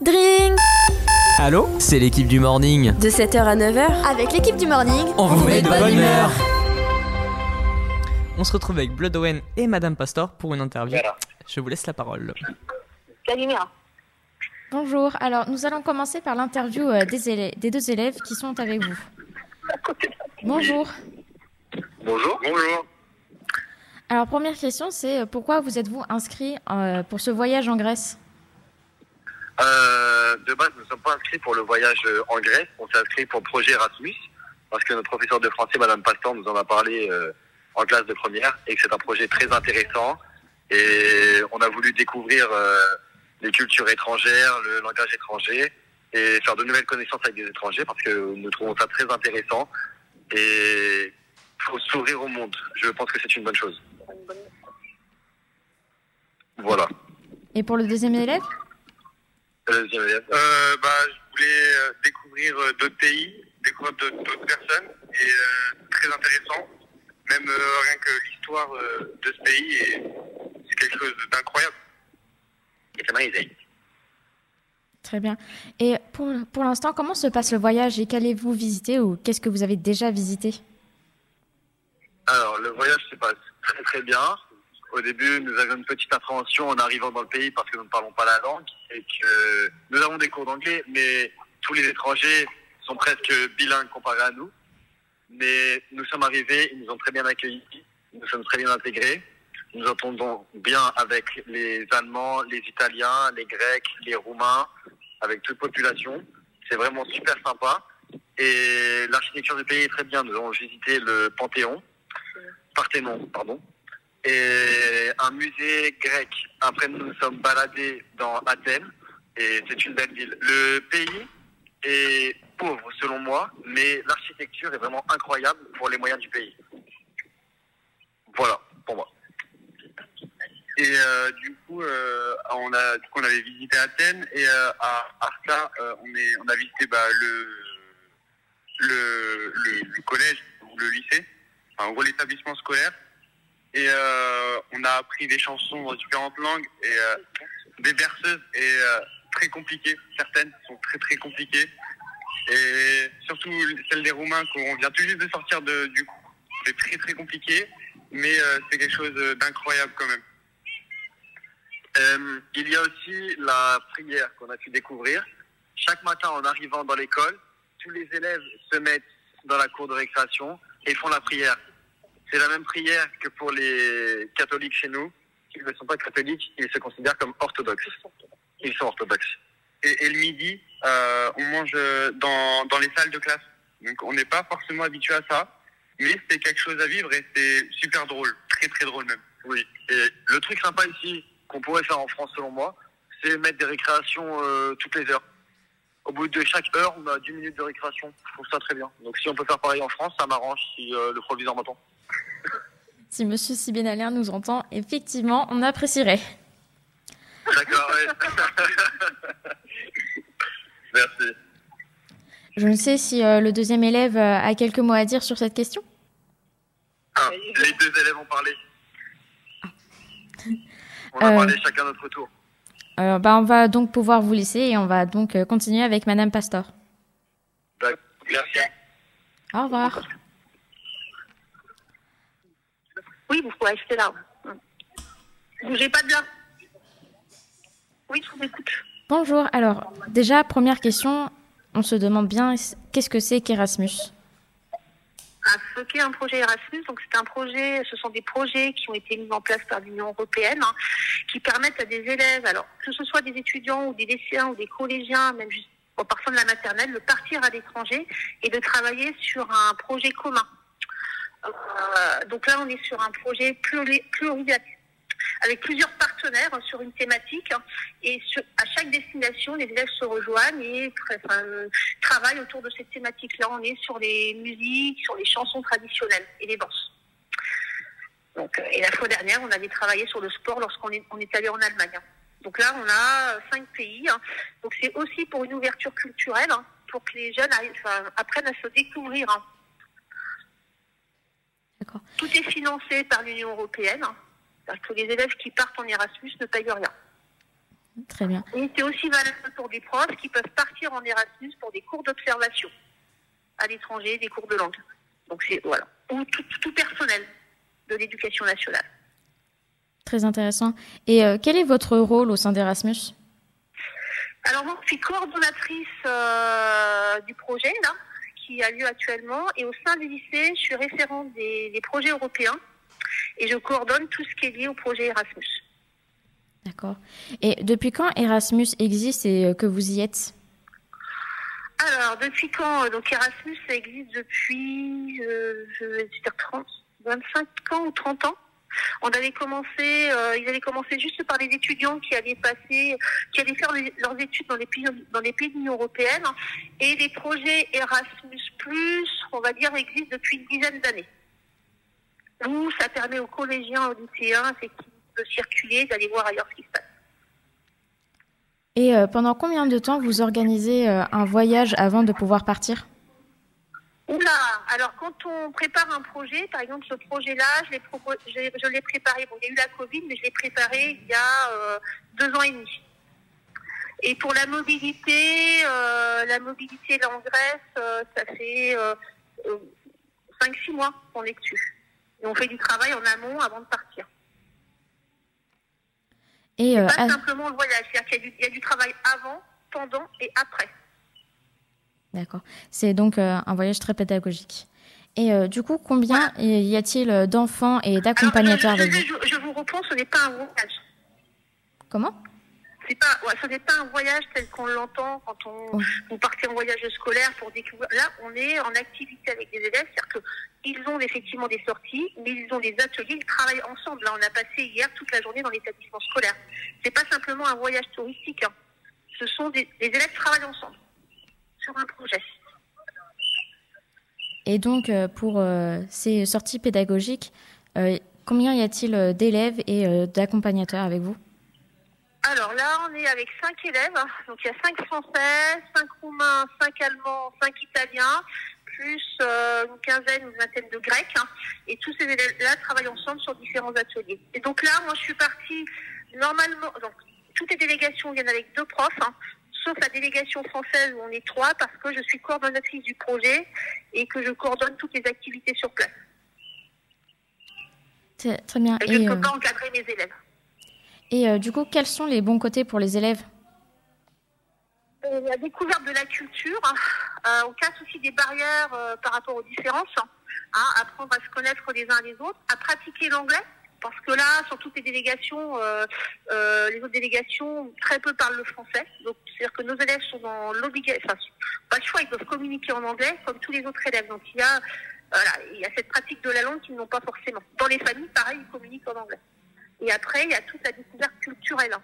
Dring Allô C'est l'équipe du morning. De 7h à 9h, avec l'équipe du morning, On vous met de bonne humeur. On se retrouve avec Blood Owen et Madame Pastor pour une interview. Je vous laisse la parole. Calimera. Bonjour, alors nous allons commencer par l'interview euh, des deux élèves qui sont avec vous. Bonjour. Bonjour. Bonjour. Alors première question, c'est euh, pourquoi vous êtes-vous inscrit euh, pour ce voyage en Grèce? Euh, de base, nous ne sommes pas inscrits pour le voyage euh, en Grèce. On s'est inscrits pour le projet Erasmus parce que notre professeur de français, Madame Pastor, nous en a parlé euh, en classe de première et que c'est un projet très intéressant. Et on a voulu découvrir euh, les cultures étrangères, le langage étranger et faire de nouvelles connaissances avec des étrangers parce que nous trouvons ça très intéressant. Et faut s'ouvrir au monde. Je pense que c'est une bonne chose. Voilà. Et pour le deuxième élève? Élève. Euh, bah, je voulais euh, découvrir euh, d'autres pays, découvrir d'autres personnes, et euh, très intéressant. Même euh, rien que l'histoire euh, de ce pays, et c'est quelque chose d'incroyable. It's amazing. Très bien. Et pour, pour l'instant, comment se passe le voyage et qu'allez-vous visiter ou qu'est-ce que vous avez déjà visité? Alors, le voyage se passe très très bien. Au début, nous avions une petite appréhension en arrivant dans le pays parce que nous ne parlons pas la langue et que nous avons des cours d'anglais, mais tous les étrangers sont presque bilingues comparés à nous. Mais nous sommes arrivés, ils nous ont très bien accueillis, nous sommes très bien intégrés. Nous entendons bien avec les Allemands, les Italiens, les Grecs, les Roumains, avec toute population. C'est vraiment super sympa. Et l'architecture du pays est très bien. Nous avons visité le Panthéon, Parthénon, pardon, et un musée grec. Après, nous nous sommes baladés dans Athènes, et c'est une belle ville. Le pays est pauvre, selon moi, mais l'architecture est vraiment incroyable pour les moyens du pays. Voilà, pour moi. Et euh, du coup, euh, on a, du coup, on avait visité Athènes et euh, à euh, on, est, on a visité bah, le, le, le, collège ou le lycée, enfin, en gros l'établissement scolaire. Et euh, on a appris des chansons dans différentes langues et euh, des berceuses et euh, très compliquées. Certaines sont très très compliquées. Et surtout celle des Roumains qu'on vient tout juste de sortir de, du coup. C'est très très compliqué, mais c'est quelque chose d'incroyable quand même. Il y a aussi la prière qu'on a pu découvrir. Chaque matin, en arrivant dans l'école, tous les élèves se mettent dans la cour de récréation et font la prière. C'est la même prière que pour les catholiques chez nous. S'ils ne sont pas catholiques, ils se considèrent comme orthodoxes. Ils sont orthodoxes. Et, et le midi, euh, on mange dans, dans les salles de classe. Donc on n'est pas forcément habitué à ça, mais c'est quelque chose à vivre et c'est super drôle, très très drôle même. Oui. Et le truc sympa ici, qu'on pourrait faire en France selon moi, c'est mettre des récréations euh, toutes les heures. Au bout de chaque heure, on a 10 minutes de récréation. Je trouve ça très bien. Donc si on peut faire pareil en France, ça m'arrange si euh, le proviseur m'entend. Si Monsieur Sibénalien nous entend, effectivement, on apprécierait. D'accord, oui. Merci. Je ne sais si euh, le deuxième élève euh, a quelques mots à dire sur cette question. Ah, les deux élèves ont parlé. On a Euh. parlé chacun notre tour. Euh, bah, on va donc pouvoir vous laisser et on va donc continuer avec Madame Pastor. Merci. Au revoir. Oui, vous pouvez rester là. Bougez pas de là. Oui, je vous écoute. Bonjour. Alors, déjà, première question, on se demande bien qu'est-ce que c'est qu'Erasmus? À ce qu'est un projet Erasmus. Donc c'est un projet, ce sont des projets qui ont été mis en place par l'Union européenne, hein, qui permettent à des élèves, alors que ce soit des étudiants ou des lycéens ou des collégiens, même juste en partant de la maternelle, de partir à l'étranger et de travailler sur un projet commun. Euh, donc là, on est sur un projet pluri- plurilatéral avec plusieurs partenaires sur une thématique hein, et à chaque destination, les élèves se rejoignent et euh, travaillent autour de cette thématique-là. On est sur les musiques, sur les chansons traditionnelles et les danses. Donc, euh, et la fois dernière, on avait travaillé sur le sport lorsqu'on est, allé en Allemagne. hein. Donc là, on a cinq pays. hein. Donc c'est aussi pour une ouverture culturelle, pour que les jeunes apprennent à se découvrir. Tout est financé par l'Union européenne. C'est-à-dire que les élèves qui partent en Erasmus ne payent rien. Très bien. Et c'est aussi valable pour des profs qui peuvent partir en Erasmus pour des cours d'observation à l'étranger, des cours de langue. Donc c'est voilà. Ou tout, personnel de l'éducation nationale. Très intéressant. Et euh, quel est votre rôle au sein d'Erasmus? Alors moi, je suis coordonnatrice euh, du projet là, qui a lieu actuellement. Et au sein du lycée, je suis référente des projets européens et je coordonne tout ce qui est lié au projet Erasmus. D'accord. Et depuis quand Erasmus existe et euh, que vous y êtes? Alors, depuis quand euh, Donc Erasmus existe depuis, euh, je vais dire 30, 25 ans ou 30 ans. On avait commencé, ils avaient commencé juste par les étudiants qui allaient passer, qui allaient faire leurs études dans les pays, dans les pays de l'Union européenne. Et les projets Erasmus+, on va dire, existent depuis une dizaine d'années. Où ça permet aux collégiens, aux lycéens, de circuler, d'aller voir ailleurs ce qui se passe. Et euh, pendant combien de temps vous organisez euh, un voyage avant de pouvoir partir? Oula Alors quand on prépare un projet, par exemple ce projet-là, je l'ai, préparé, bon il y a eu la Covid, mais je l'ai préparé il y a euh, deux ans et demi. Et pour la mobilité, la mobilité là en Grèce, ça fait 5-6 mois qu'on est dessus. Et on fait du travail en amont avant de partir. Et euh, pas simplement le voyage, c'est-à-dire qu'il y, a du travail avant, pendant et après. D'accord. C'est donc euh, un voyage très pédagogique. Et euh, du coup, combien y a-t-il d'enfants et d'accompagnateurs avec vous je, je vous reprends, ce n'est pas un voyage. Comment? Pas, ce n'est pas un voyage tel qu'on l'entend quand on oh. vous partez en voyage scolaire pour découvrir. Là, on est en activité avec des élèves, c'est-à-dire qu'ils ont effectivement des sorties, mais ils ont des ateliers, ils travaillent ensemble. Là, on a passé hier toute la journée dans l'établissement scolaire. C'est pas simplement un voyage touristique. Hein. Ce sont des, élèves qui travaillent ensemble sur un projet. Et donc, euh, pour euh, ces sorties pédagogiques, euh, combien y a-t-il d'élèves et d'accompagnateurs avec vous? Alors là, on est avec cinq élèves. Donc il y a cinq Français, cinq Roumains, cinq Allemands, cinq Italiens, plus euh, une quinzaine, une vingtaine de Grecs. Hein. Et tous ces élèves-là travaillent ensemble sur différents ateliers. Et donc là, moi, je suis partie normalement. Donc toutes les délégations viennent avec deux profs. Hein, sauf la délégation française où on est trois parce que je suis coordonnatrice du projet et que je coordonne toutes les activités sur place. Très bien. Et, je ne peux pas encadrer mes élèves. Et euh, du coup, quels sont les bons côtés pour les élèves? Euh, La découverte de la culture, hein. euh, on casse aussi des barrières par rapport aux différences, hein. apprendre à se connaître les uns les autres, à pratiquer l'anglais, parce que là, sur toutes les délégations, les autres délégations, très peu parlent le français. Donc, c'est-à-dire que nos élèves sont dans l'obligation, enfin, pas le choix, ils doivent communiquer en anglais comme tous les autres élèves. Donc, il y a, voilà, il y a cette pratique de la langue qu'ils n'ont pas forcément. Dans les familles, pareil, ils communiquent en anglais. Et après, il y a toute la découverte culturelle hein,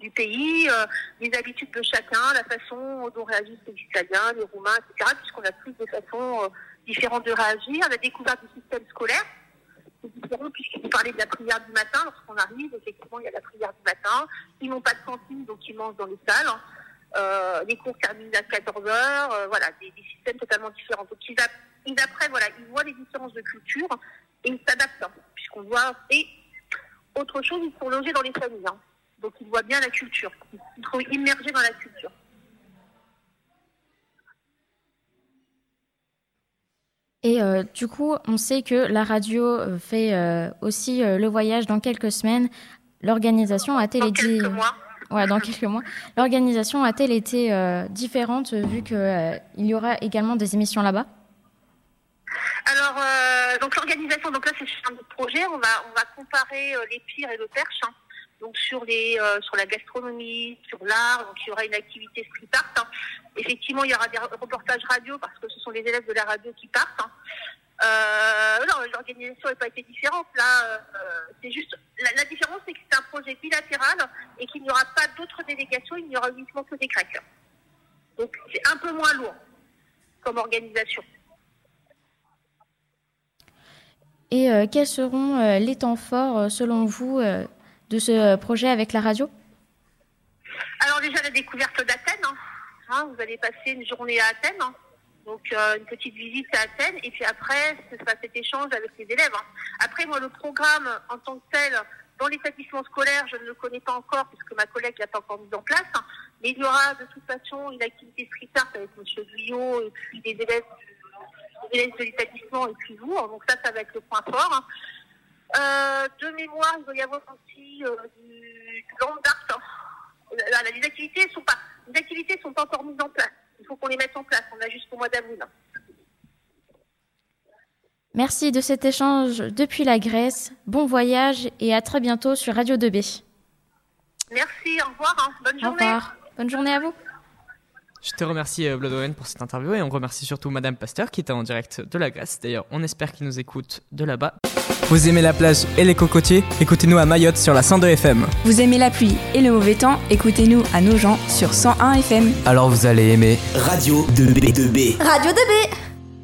du pays, euh, les habitudes de chacun, la façon dont réagissent les Italiens, les Roumains, etc., puisqu'on a plus de façons euh, différentes de réagir, la découverte du système scolaire. C'est différent puisqu'ils parlaient de la prière du matin. Lorsqu'on arrive, effectivement, il y a la prière du matin. Ils n'ont pas de cantine, donc ils mangent dans les salles. Euh, les cours terminent à 14 heures. voilà, des, systèmes totalement différents. Donc ils, apprennent, voilà, ils voient les différences de culture et ils s'adaptent, hein, puisqu'on voit. Et autre chose, ils sont logés dans les familles. Hein. Donc ils voient bien la culture. Ils sont immergés dans la culture. Et euh, du coup, on sait que la radio euh, fait euh, aussi le voyage dans quelques semaines. L'organisation a-t-elle été Ouais, dans quelques mois. L'organisation a-t-elle été différente vu qu'il y aura également des émissions là-bas alors, donc l'organisation, donc là c'est un projet, on va, on va comparer les pires et le perche, hein. Donc sur, les, euh, sur la gastronomie, sur l'art, donc il y aura une activité street art. Hein. Effectivement, il y aura des reportages radio parce que ce sont les élèves de la radio qui partent. Hein. non, l'organisation n'a pas été différente. Là, c'est juste la, différence, c'est que c'est un projet bilatéral et qu'il n'y aura pas d'autres délégations, il n'y aura uniquement que des Grecs. Donc c'est un peu moins lourd comme organisation. Et euh, quels seront euh, les temps forts, euh, selon vous, de ce projet avec la radio? Alors déjà la découverte d'Athènes. Hein. Hein, vous allez passer une journée à Athènes. Hein. Donc une petite visite à Athènes et puis après ce sera cet échange avec les élèves. Après moi le programme en tant que tel Dans l'établissement scolaire, je ne le connais pas encore puisque ma collègue l'a pas encore mis en place. Mais il y aura de toute façon une activité street art avec M. Guyot et puis des élèves, de l'établissement et puis vous. Donc ça, ça va être le point fort. Euh, de mémoire, il va y avoir aussi euh, du, land art. les activités sont pas, les activités sont pas encore mises en place. Il faut qu'on les mette en place. On a jusqu'au mois d'avril. Merci de cet échange depuis la Grèce. Bon voyage et à très bientôt sur Radio 2B. Merci, au revoir. Hein. Bonne journée. Au revoir. Bonne journée à vous. Je te remercie euh, Blood pour cette interview et on remercie surtout Madame Pasteur qui était en direct de la Grèce. D'ailleurs, on espère qu'il nous écoute de là-bas. Vous aimez la plage et les cocotiers? Écoutez-nous à Mayotte sur la 102 FM. Vous aimez la pluie et le mauvais temps? Écoutez-nous à Nogent sur 101 FM. Alors vous allez aimer Radio 2B2B. Radio 2B